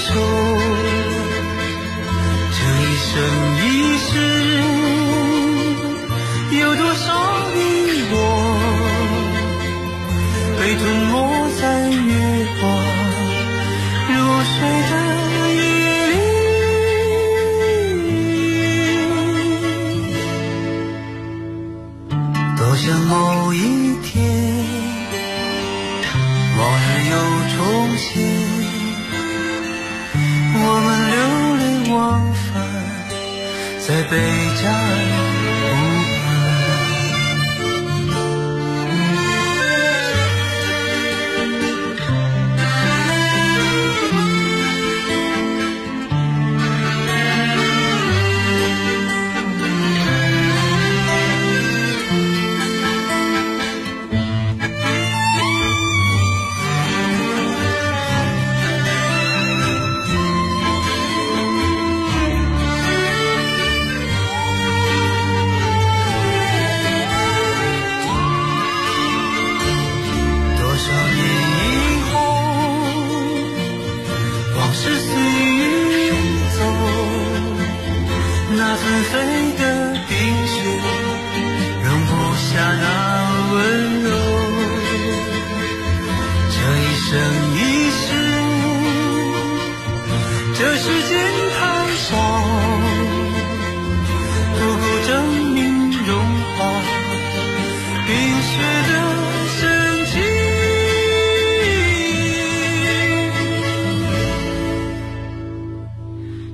牵手。这一生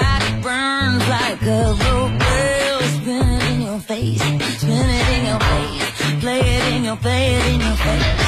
Try burns like a bell. Spin it in your face, spin it in your face, play it in your, play it in your face.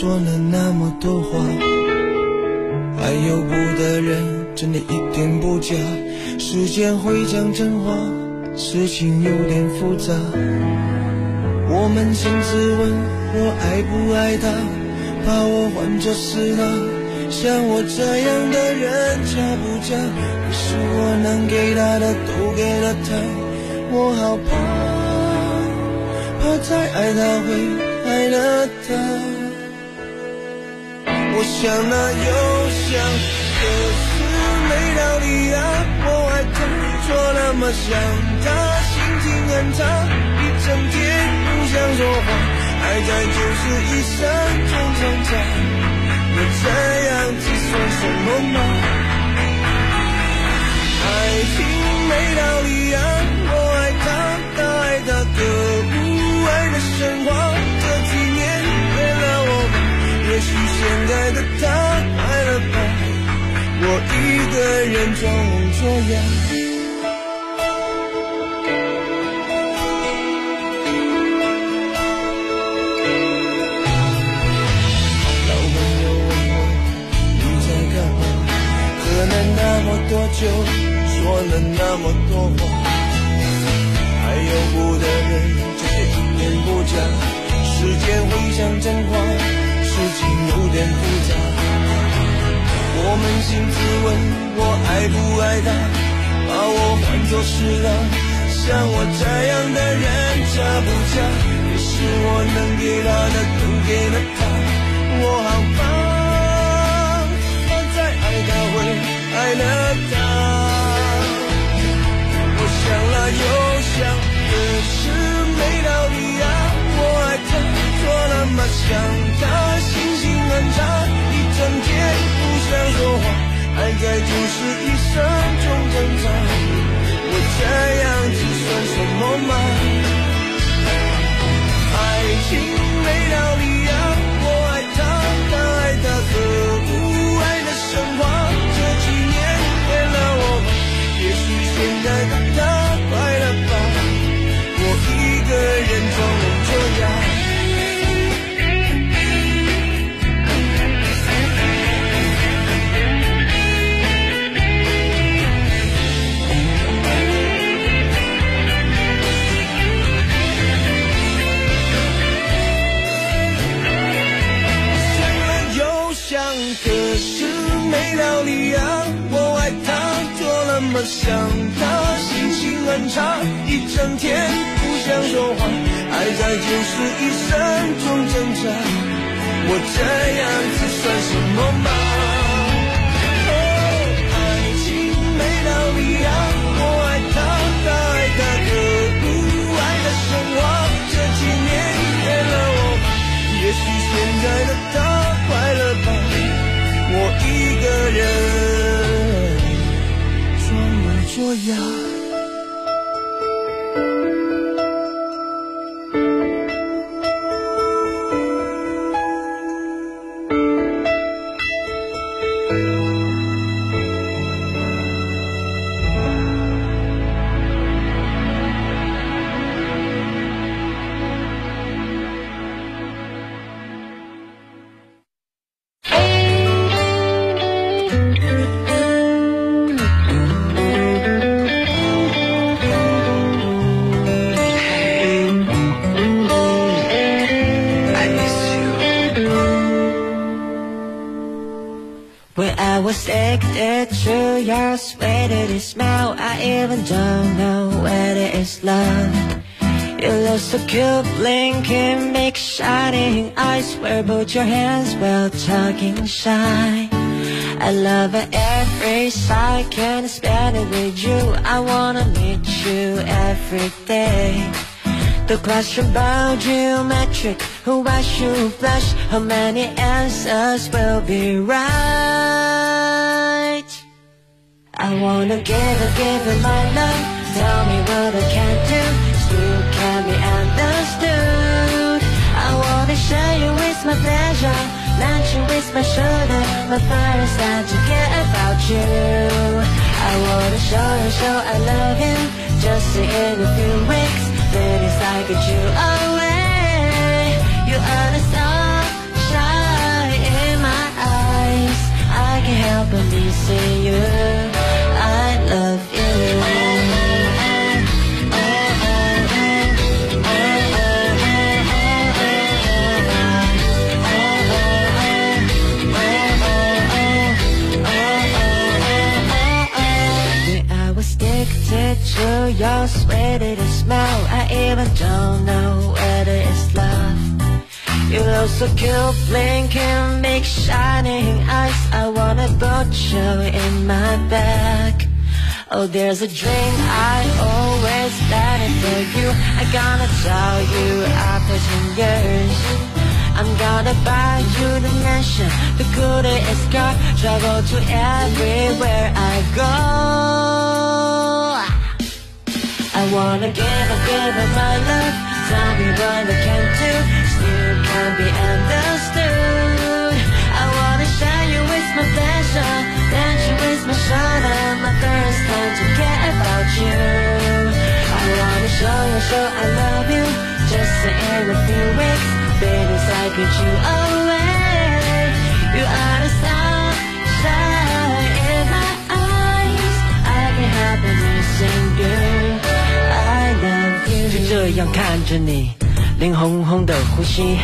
说了那么多话？爱有不的人真的一点不假，时间会讲真话，事情有点复杂。我扪心自问，我爱不爱他？把我换作是他，像我这样的人嫁不嫁？可是我能给他的都给了他，我好怕，怕再爱他会。爱了他，想那又想，可是没道理啊！我爱他，错那么想他，心情很差，一整天不想说话，爱在就是一生中挣扎，我这样子算什么吗？爱情没道理啊！我爱他，他爱他，可不爱的神话。也许现在的他快乐吧，我一个人装聋作哑。老朋友问我你在干嘛？喝了那么多酒，说了那么多话，爱有不的人真的一点不假，时间会讲真话。事情有点复杂，我扪心自问，我爱不爱他？把我换作是他，像我这样的人嫁不嫁？也是我能给他的都给了他，我好怕，怕再爱他会爱了他。我想了又想，可是没道理，怎么？想他，心情很差，一整天不想说话，爱在就是一生中挣扎。我这样子算什么吗？爱情没道理啊，我爱他，他爱他，可不道理样，我爱他，做了么想他，心情很差，一整天不想说话，爱在就是一生中挣扎，我这样子算什么吗？哦，爱情没道理样，我爱他，他爱他，可不爱的生活，这几年骗了我，也许现在的他我要。even don't know where it's love. You look so cute, blinking, big shining eyes. Where both your hands while talking shy. I love every side, can't spend it with you. I wanna meet you every day. The question about geometric Who I should flash How many answers will be right? I wanna give it, give it my love. Tell me what I can do. You can be understood. I wanna share you with my pleasure. Let you with my shoulder. My fire is time to get about you. I wanna show you, show I love you. Just see in a few weeks. Then it's like get you away. You are the sunshine in my eyes. I can't help but missing you to your sweaty smell? I even don't know whether it's love. You look so cute, blinking, big shining eyes. I wanna put you in my bag. Oh, there's a dream I always planning for you. I gonna tell you after ten years. I'm gonna buy you the mansion The coolest car Travel to everywhere I go I wanna give it, give it my love. Tell me what I can do. Still can't be understood. I wanna share you with my pleasure. Dance you with my shoulder My first time to get about you. I wanna show you, show I love you. Just in a few weeks Baby, I get you away. You are the 这样看着你，脸红红的呼吸，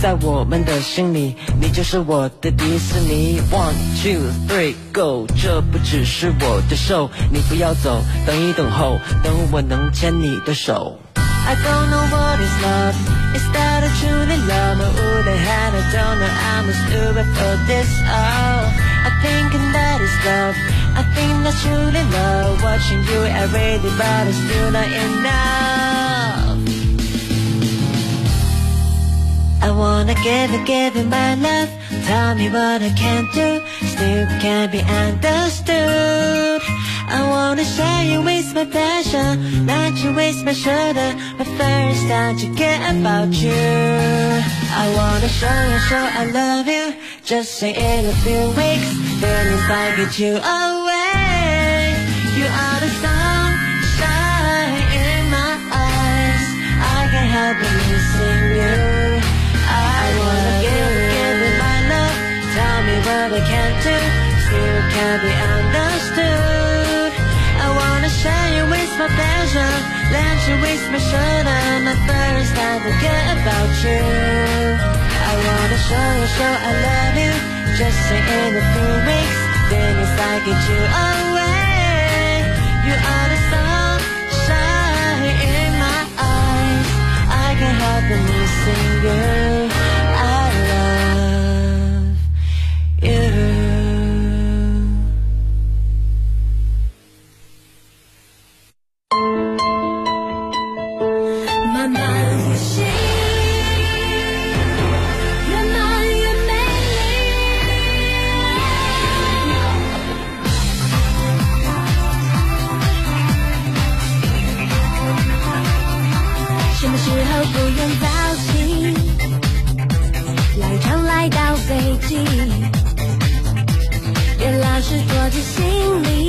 在我们的心里，你就是我的迪士尼。One two three go，这不只是我的手，你不要走，等一等候，等我能牵你的手。I don't know what is love, is that a truly love? Who the hell I don't know, I must do it for this. Oh, I think that is love. I think that's truly love. Watching you every day, but it's still not enough. I wanna give it, give it my love. Tell me what I can do. Still can't be understood. I wanna share you with my passion Not you with my shoulder. My first time to get about you? I wanna show you, show I love you. Just say in a few weeks. Then if I get you away. You are what I can do Still can't be understood I wanna share you with my pleasure Let you with my shoulder My first time forget about you I wanna show you, show I love you Just say in a few weeks Then yes, I get you away. You are the sunshine in my eyes. I can't help but missing you. 慢慢呼吸，越慢越美丽。什么时候不用早起，赖床赖到飞机，别老是躲在心里，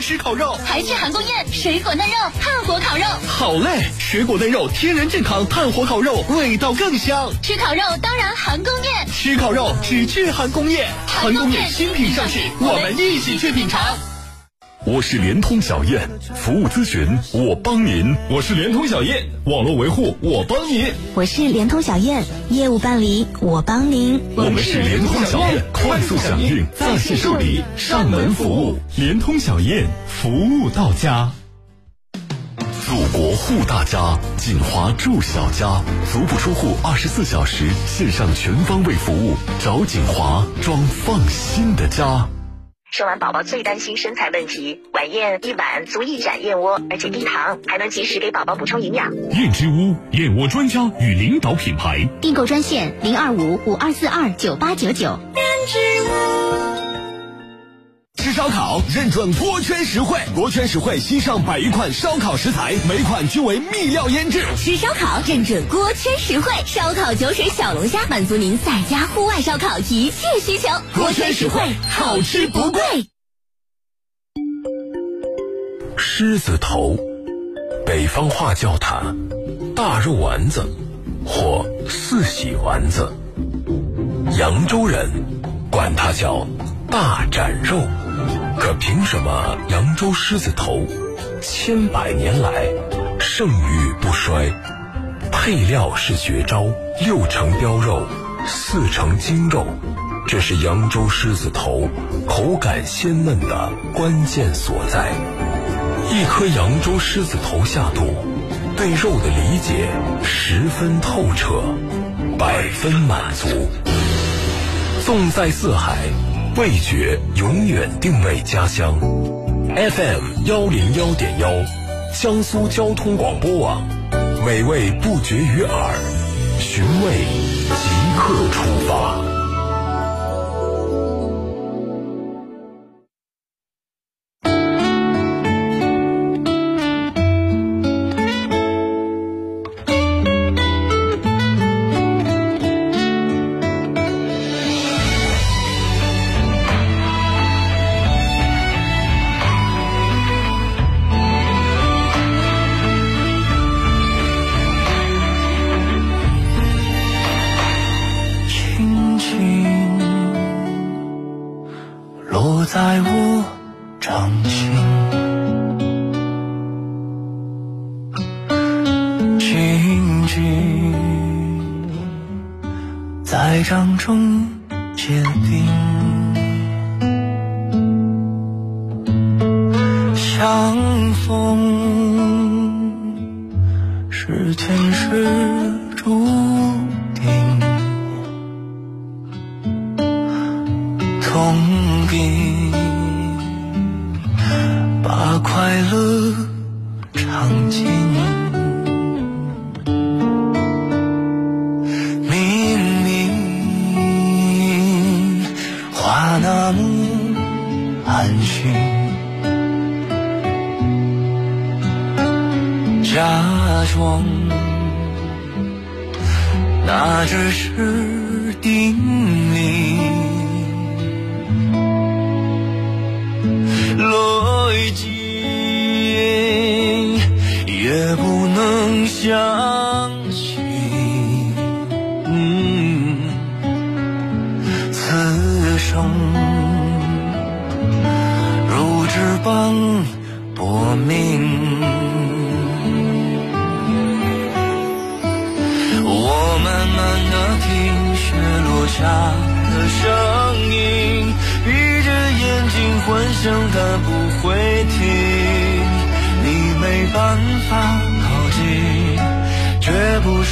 吃烤肉，还去韩宫宴，水果嫩肉，炭火烤肉。好嘞！水果嫩肉，天然健康，炭火烤肉，味道更香。吃烤肉当然韩宫宴，吃烤肉只去韩工宴，韩工宴新品上市，我们一起去品尝。我是联通小燕，服务咨询我帮您。我是联通小燕，网络维护我帮您。我是联通小燕，业务办理我帮您。我们是联通小燕，快速响应，在线受理，上门服务。联通小燕，服务到家。祖国护大家，锦华住小家，足不出户，二十四小时线上全方位服务，找锦华装放心的家。生完宝宝最担心身材问题，晚宴一碗足一盏燕窝，而且低糖，还能及时给宝宝补充营养。燕之屋燕窝专家与领导品牌，订购专线零二五五二四二九八九九。吃烧烤认准锅圈实惠，锅圈实惠新上百余款烧烤食材，每款均为秘料腌制。吃烧烤认准锅圈实惠，烧烤酒水小龙虾满足您在家户外烧烤一切需求。锅圈实惠，好吃不贵。狮子头，北方话叫它大肉丸子或四喜丸子，扬州人管它叫大斩肉。可凭什么扬州狮子头千百年来盛誉不衰？配料是绝招，六成膘肉，四成精肉，这是扬州狮子头口感鲜嫩的关键所在。一颗扬州狮子头下肚，对肉的理解十分透彻，百分满足。纵在四海，味觉永远定位家乡。FM 幺零幺点幺，江苏交通广播网，美味不绝于耳，寻味即刻出发。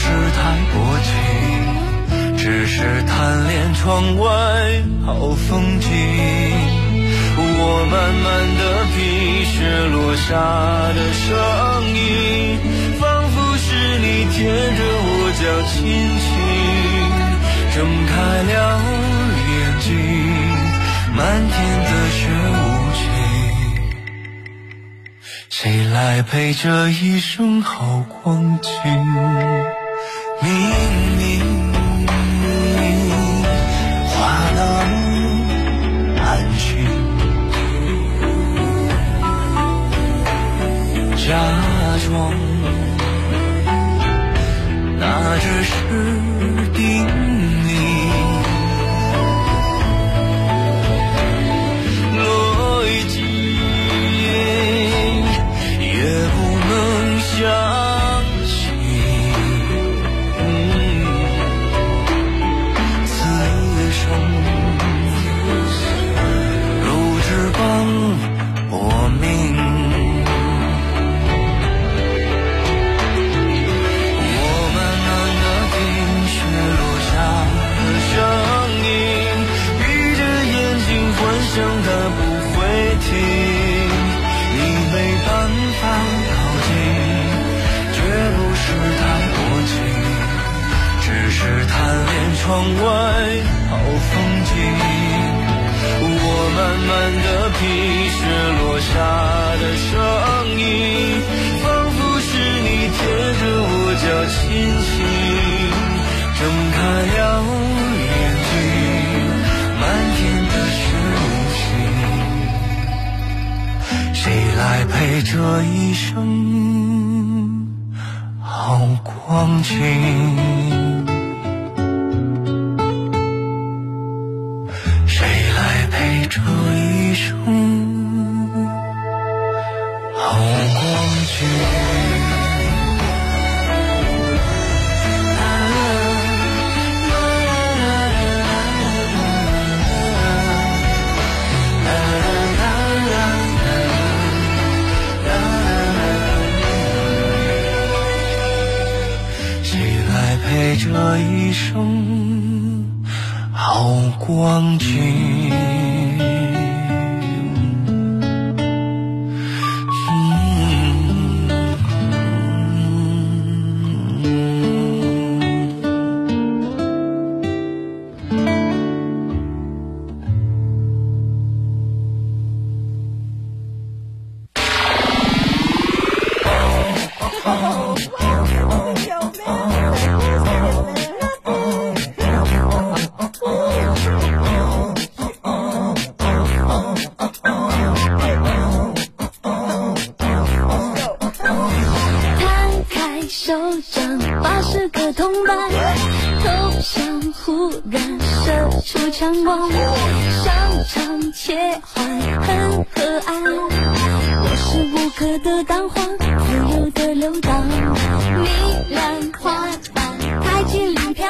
是太薄情，只是贪恋窗外好风景。我慢慢的品雪落下的声音，仿佛是你贴着我脚轻轻睁开了眼睛，漫天的雪无情，谁来陪这一生好光景？明明话那么安心。假装，那只是窗外好风景。我慢慢的品雪落下的声音，仿佛是你贴着我脚轻轻睁开了眼睛，漫天的雪无情，谁来陪这一生好光景？这一生好光景？谁来陪这一生好光景？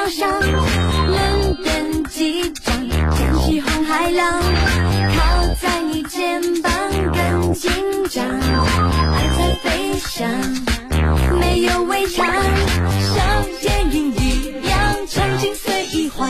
启鳞飘香，伦敦机长牵起红海浪，靠在你肩膀更紧张，爱在飞翔。没有围墙，像电影一样，场景随意换，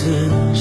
此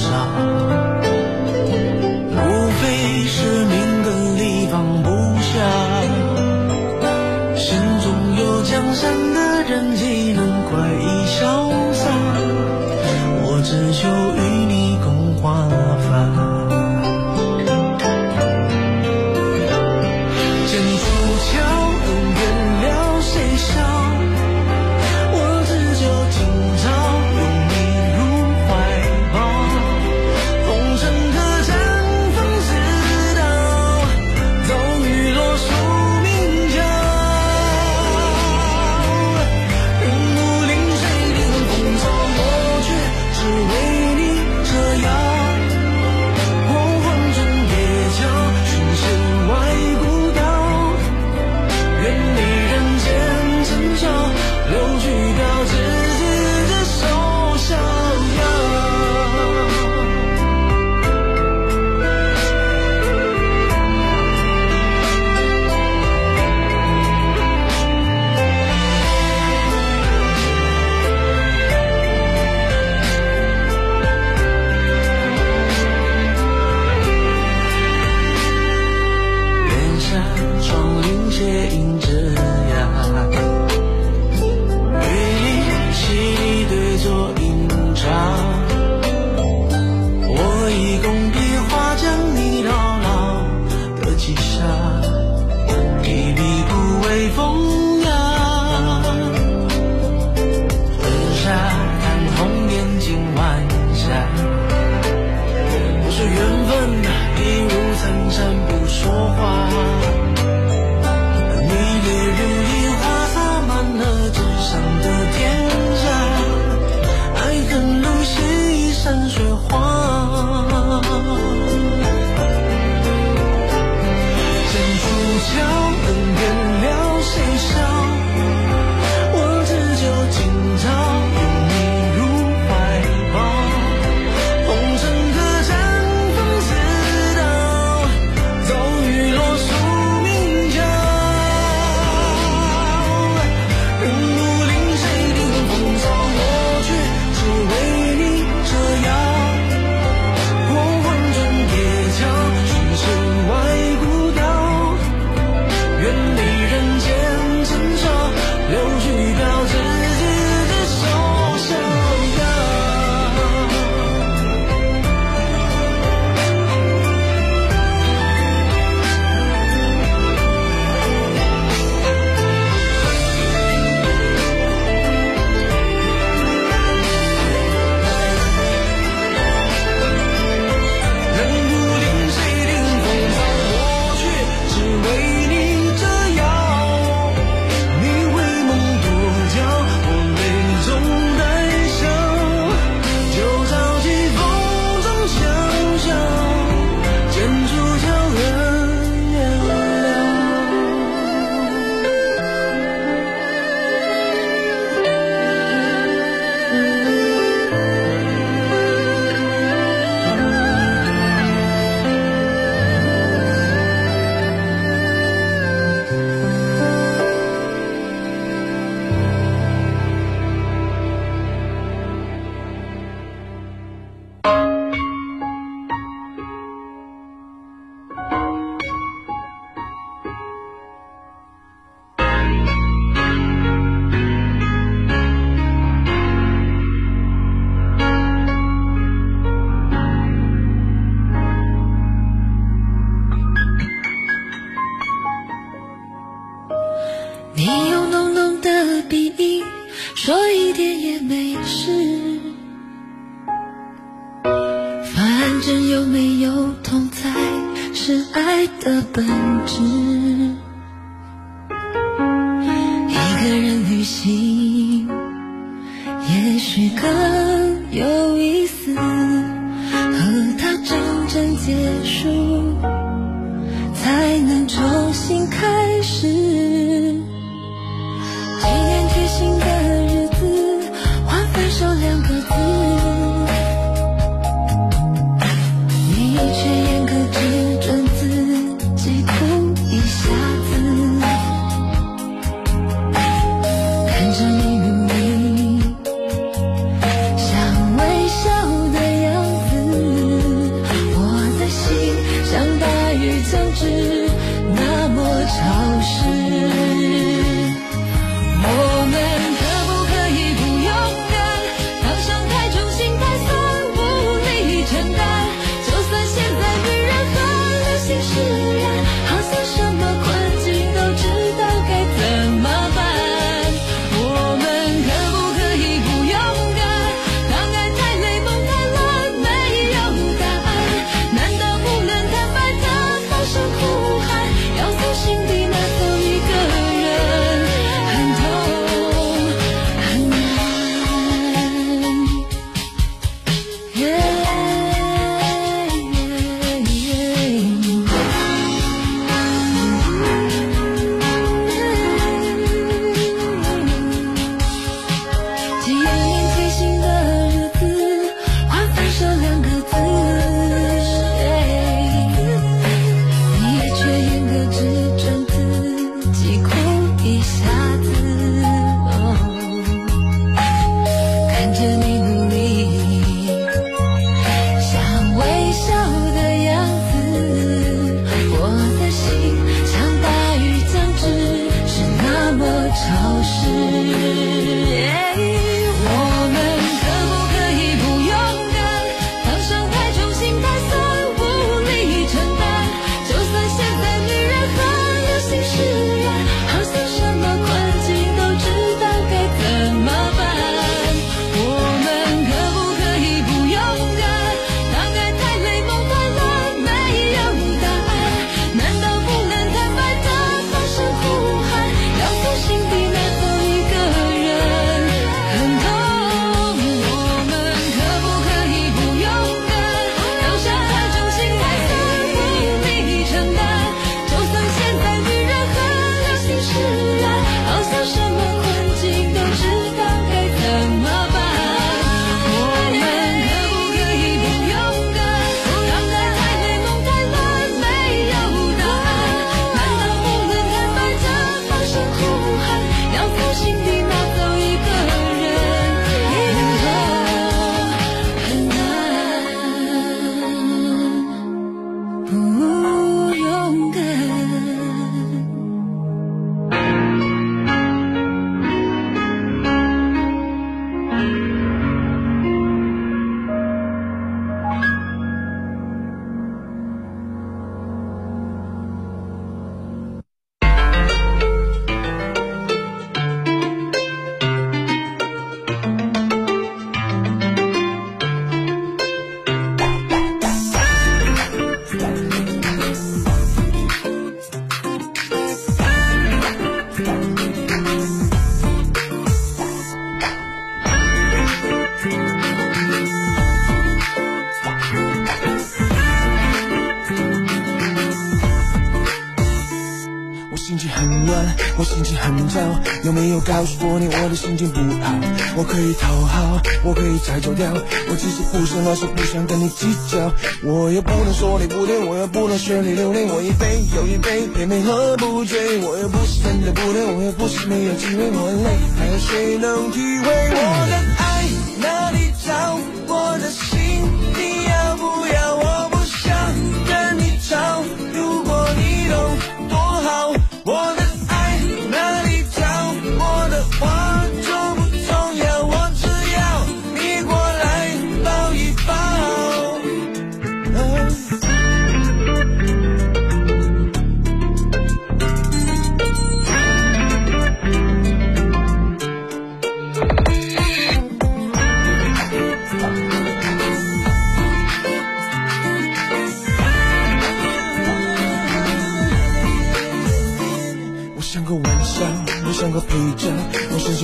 告诉过你我的心情不好我可以讨好我可以再走掉我只是不想那是不想跟你计较我又不能说你不对我又不能学你流泪我一杯又一杯也没喝不醉我又不是真的不对我又不是没有机会我很累还有谁能体会我的？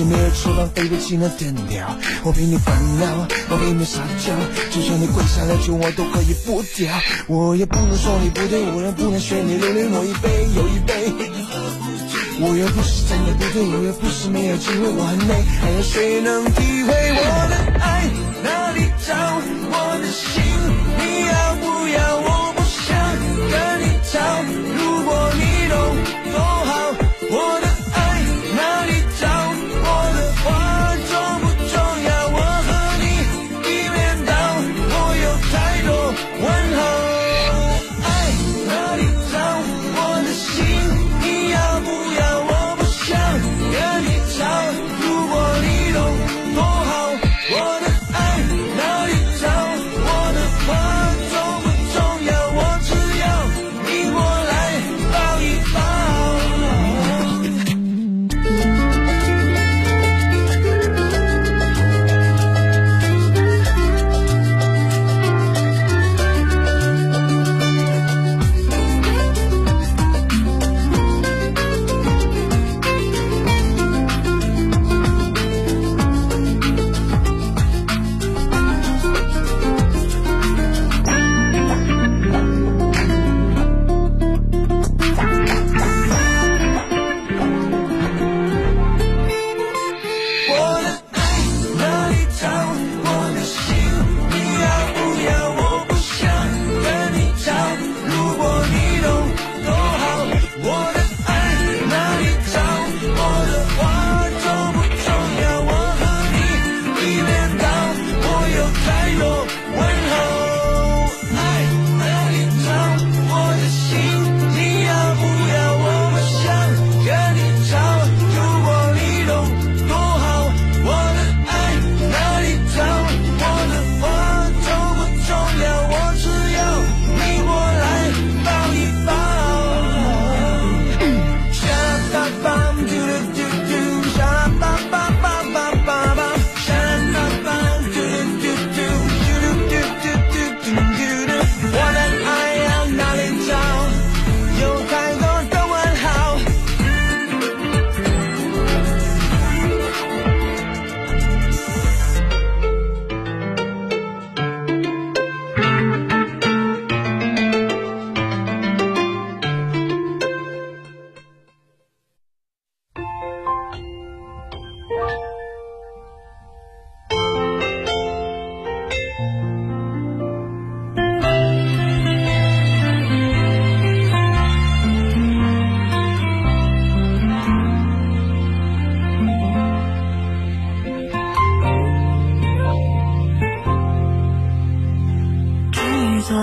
没有错，浪费不起那天鸟我比你烦恼我比你撒娇就算你跪下来求我都可以不掉我也不能说你不对我也不能学你流泪我一杯又一杯。喝不醉我又不是真的不对我又不是没有机会我很累还有谁能体会我